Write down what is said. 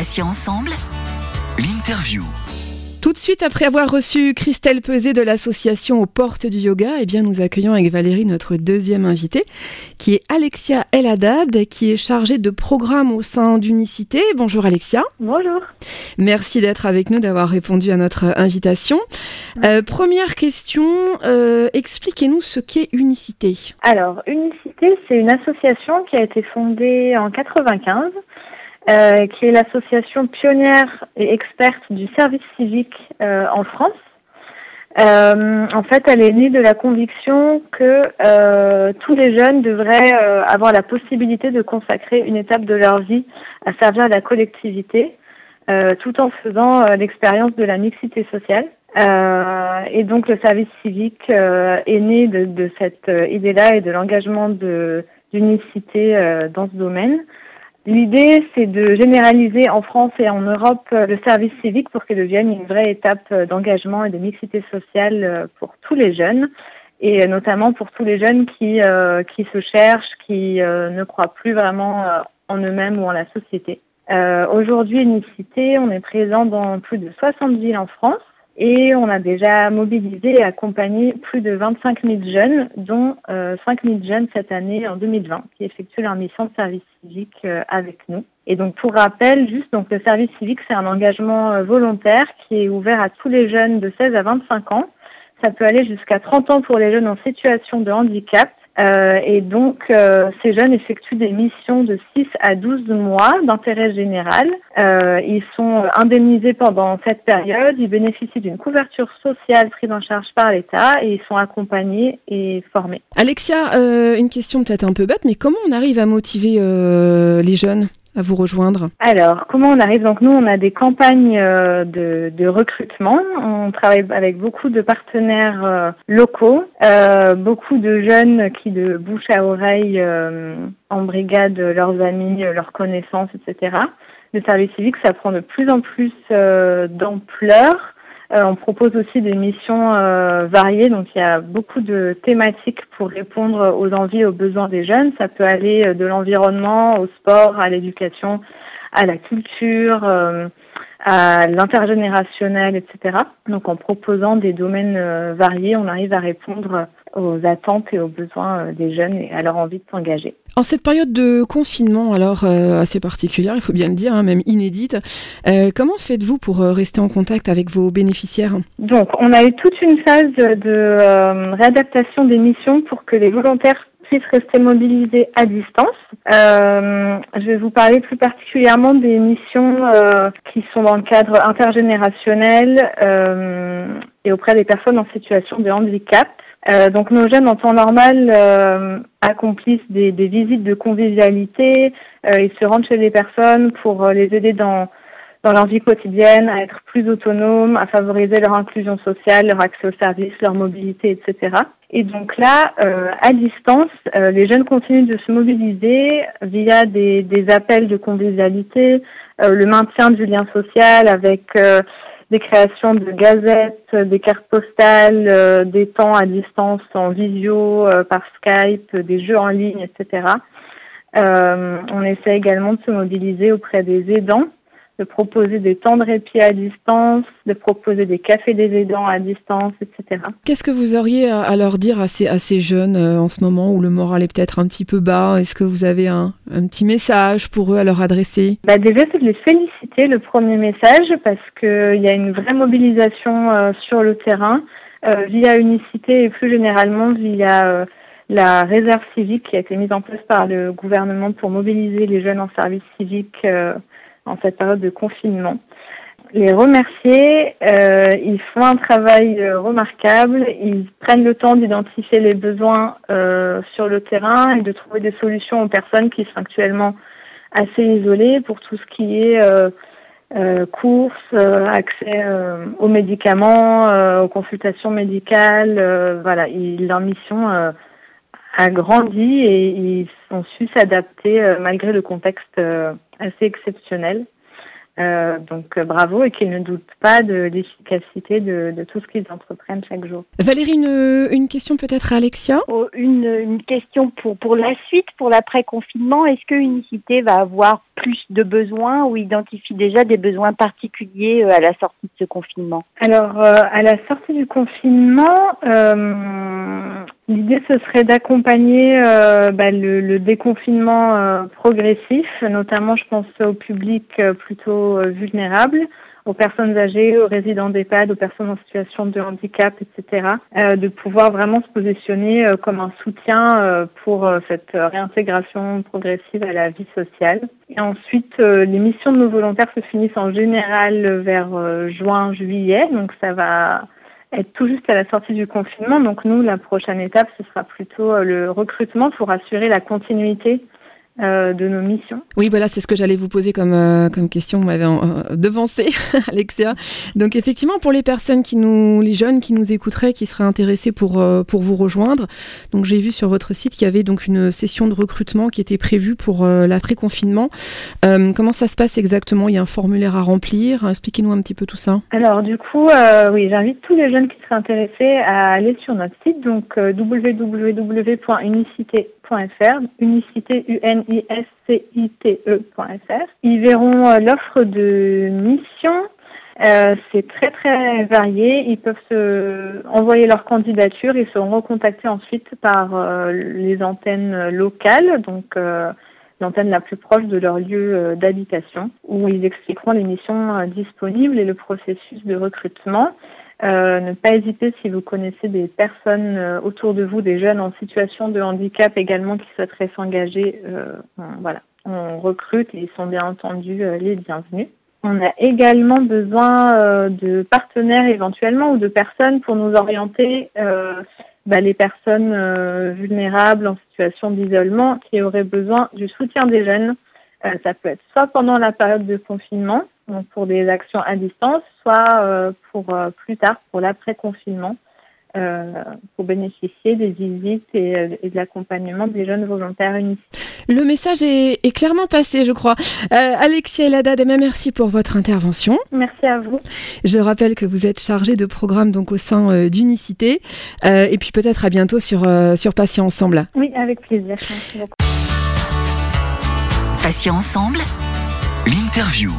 Passions ensemble. L'interview. Tout de suite, après avoir reçu Christelle Pesé de l'association aux portes du yoga, eh bien, nous accueillons avec Valérie notre deuxième invitée, qui est Alexia Eladad, qui est chargée de programme au sein d'Unicité. Bonjour Alexia. Bonjour. Merci d'être avec nous, d'avoir répondu à notre invitation. Euh, première question, euh, expliquez-nous ce qu'est Unicité. Alors, Unicité, c'est une association qui a été fondée en 95 euh, qui est l'association pionnière et experte du service civique euh, en France. Euh, en fait, elle est née de la conviction que tous les jeunes devraient avoir la possibilité de consacrer une étape de leur vie à servir la collectivité, tout en faisant l'expérience de la mixité sociale. et donc, le service civique est né de, de cette idée-là et de l'engagement d'unicité dans ce domaine. L'idée, c'est de généraliser en France et en Europe euh, le service civique pour qu'il devienne une vraie étape euh, d'engagement et de mixité sociale euh, pour tous les jeunes et notamment pour tous les jeunes qui, qui se cherchent, qui ne croient plus vraiment en eux-mêmes ou en la société. Aujourd'hui, Unicité, on est présent dans plus de 60 villes en France et on a déjà mobilisé et accompagné plus de 25 000 jeunes, dont euh, 5 000 jeunes cette année en 2020, qui effectuent leur mission de service civique euh, avec nous. Et donc pour rappel, juste donc le service civique, c'est un engagement euh, volontaire qui est ouvert à tous les jeunes de 16 à 25 ans. Ça peut aller jusqu'à 30 ans pour les jeunes en situation de handicap euh, et donc, euh, ces jeunes effectuent des missions de 6 à 12 mois d'intérêt général. Euh, ils sont indemnisés pendant cette période, ils bénéficient d'une couverture sociale prise en charge par l'État et ils sont accompagnés et formés. Alexia, une question peut-être un peu bête, mais comment on arrive à motiver les jeunes? À vous rejoindre Alors, comment on arrive? Donc nous, on a des campagnes euh, de, de recrutement. On travaille avec beaucoup de partenaires euh, locaux, euh, beaucoup de jeunes qui de bouche à oreille en brigade leurs amis, leurs connaissances, etc. Le service civique, ça prend de plus en plus d'ampleur. Euh, on propose aussi des missions euh, variées, donc il y a beaucoup de thématiques pour répondre aux envies, aux besoins des jeunes. Ça peut aller euh, de l'environnement au sport, à l'éducation, à la culture, à l'intergénérationnel, etc. Donc en proposant des domaines variés, on arrive à répondre aux attentes et aux besoins euh, des jeunes et à leur envie de s'engager. En cette période de confinement, alors euh, assez particulière, il faut bien le dire, hein, même inédite, euh, comment faites-vous pour rester en contact avec vos bénéficiaires? Donc, on a eu toute une phase de réadaptation des missions pour que les volontaires puissent rester mobilisés à distance. je vais vous parler plus particulièrement des missions qui sont dans le cadre intergénérationnel et auprès des personnes en situation de handicap. Euh, donc nos jeunes en temps normal euh, accomplissent des, des, visites de convivialité, euh, ils se rendent chez les personnes pour les aider dans, dans leur vie quotidienne, à être plus autonomes, à favoriser leur inclusion sociale, leur accès aux services, leur mobilité, etc. Et donc là, à distance, les jeunes continuent de se mobiliser via des, des appels de convivialité, le maintien du lien social avec des créations de gazettes, des cartes postales, euh, des temps à distance en visio, euh, par Skype, des jeux en ligne, etc. Euh, on essaie également de se mobiliser auprès des aidants de proposer des temps de répit à distance, de proposer des cafés des aidants à distance, etc. Qu'est-ce que vous auriez à leur dire à ces, à ces jeunes euh, en ce moment où le moral est peut-être un petit peu bas? Est-ce que vous avez un, un, petit message pour eux à leur adresser? Bah Déjà, c'est de les féliciter, le premier message, parce qu'il y a une vraie mobilisation euh, sur le terrain, euh, via Unicité et plus généralement via... Euh, la réserve civique qui a été mise en place par le gouvernement pour mobiliser les jeunes en service civique euh, en cette période de confinement. Les remercier, euh, ils font un travail euh, remarquable, ils prennent le temps d'identifier les besoins euh, sur le terrain et de trouver des solutions aux personnes qui sont actuellement assez isolées pour tout ce qui est courses, accès aux médicaments, aux consultations médicales. voilà, leur mission a grandi et ils ont su s'adapter malgré le contexte assez exceptionnel. Euh, donc euh, bravo et qu'ils ne doutent pas de l'efficacité de, de, tout ce qu'ils entreprennent chaque jour. Valérie, une, une question peut-être à Alexia? Oh, une, une, question pour, pour la suite, pour l'après-confinement. Est-ce que Unicité va avoir plus de besoins ou identifient déjà des besoins particuliers à la sortie de ce confinement Alors, à la sortie du confinement, l'idée ce serait d'accompagner bah, le, le, déconfinement progressif, notamment je pense au public plutôt vulnérable aux personnes âgées, aux résidents d'EHPAD, aux personnes en situation de handicap, etc., euh, de pouvoir vraiment se positionner euh, comme un soutien euh, pour cette réintégration progressive à la vie sociale. Et ensuite, les missions de nos volontaires se finissent en général vers juin, juillet, donc ça va être tout juste à la sortie du confinement. Donc nous, la prochaine étape, ce sera plutôt le recrutement pour assurer la continuité euh, de nos missions. Oui, voilà, c'est ce que j'allais vous poser comme, euh, comme question. Vous m'avez euh, devancé, Alexia. Donc, effectivement, pour les personnes qui nous, les jeunes qui nous écouteraient, qui seraient intéressés pour, pour vous rejoindre, donc j'ai vu sur votre site qu'il y avait donc une session de recrutement qui était prévue pour l'après-confinement. comment ça se passe exactement? Il y a un formulaire à remplir. Expliquez-nous un petit peu tout ça. Alors, du coup, oui, j'invite tous les jeunes qui seraient intéressés à aller sur notre site, donc www.unicité unicité U-N-I-S-C-I-T-E.fr. Ils verront euh, l'offre de mission. Euh, c'est très très varié. Ils peuvent envoyer leur candidature et seront recontactés ensuite par euh, les antennes locales, donc l'antenne la plus proche de leur lieu d'habitation, où ils expliqueront les missions disponibles et le processus de recrutement. Euh, ne pas hésiter si vous connaissez des personnes euh, autour de vous, des jeunes en situation de handicap également qui souhaiteraient s'engager. Euh, voilà, on recrute et ils sont bien entendu les bienvenus. On a également besoin de partenaires éventuellement ou de personnes pour nous orienter bah, les personnes vulnérables en situation d'isolement qui auraient besoin du soutien des jeunes. Ça peut être soit pendant la période de confinement, pour des actions à distance, soit euh, pour euh, plus tard, pour l'après-confinement, euh, pour bénéficier des visites et, de l'accompagnement des jeunes volontaires unis. Le message est, clairement passé, je crois. Alexia Eladad, merci pour votre intervention. Merci à vous. Je rappelle que vous êtes chargée de programme donc au sein d'Unicité. et puis peut-être à bientôt sur, sur Patients Ensemble. Oui, avec plaisir. Merci beaucoup. Patients Ensemble, l'interview.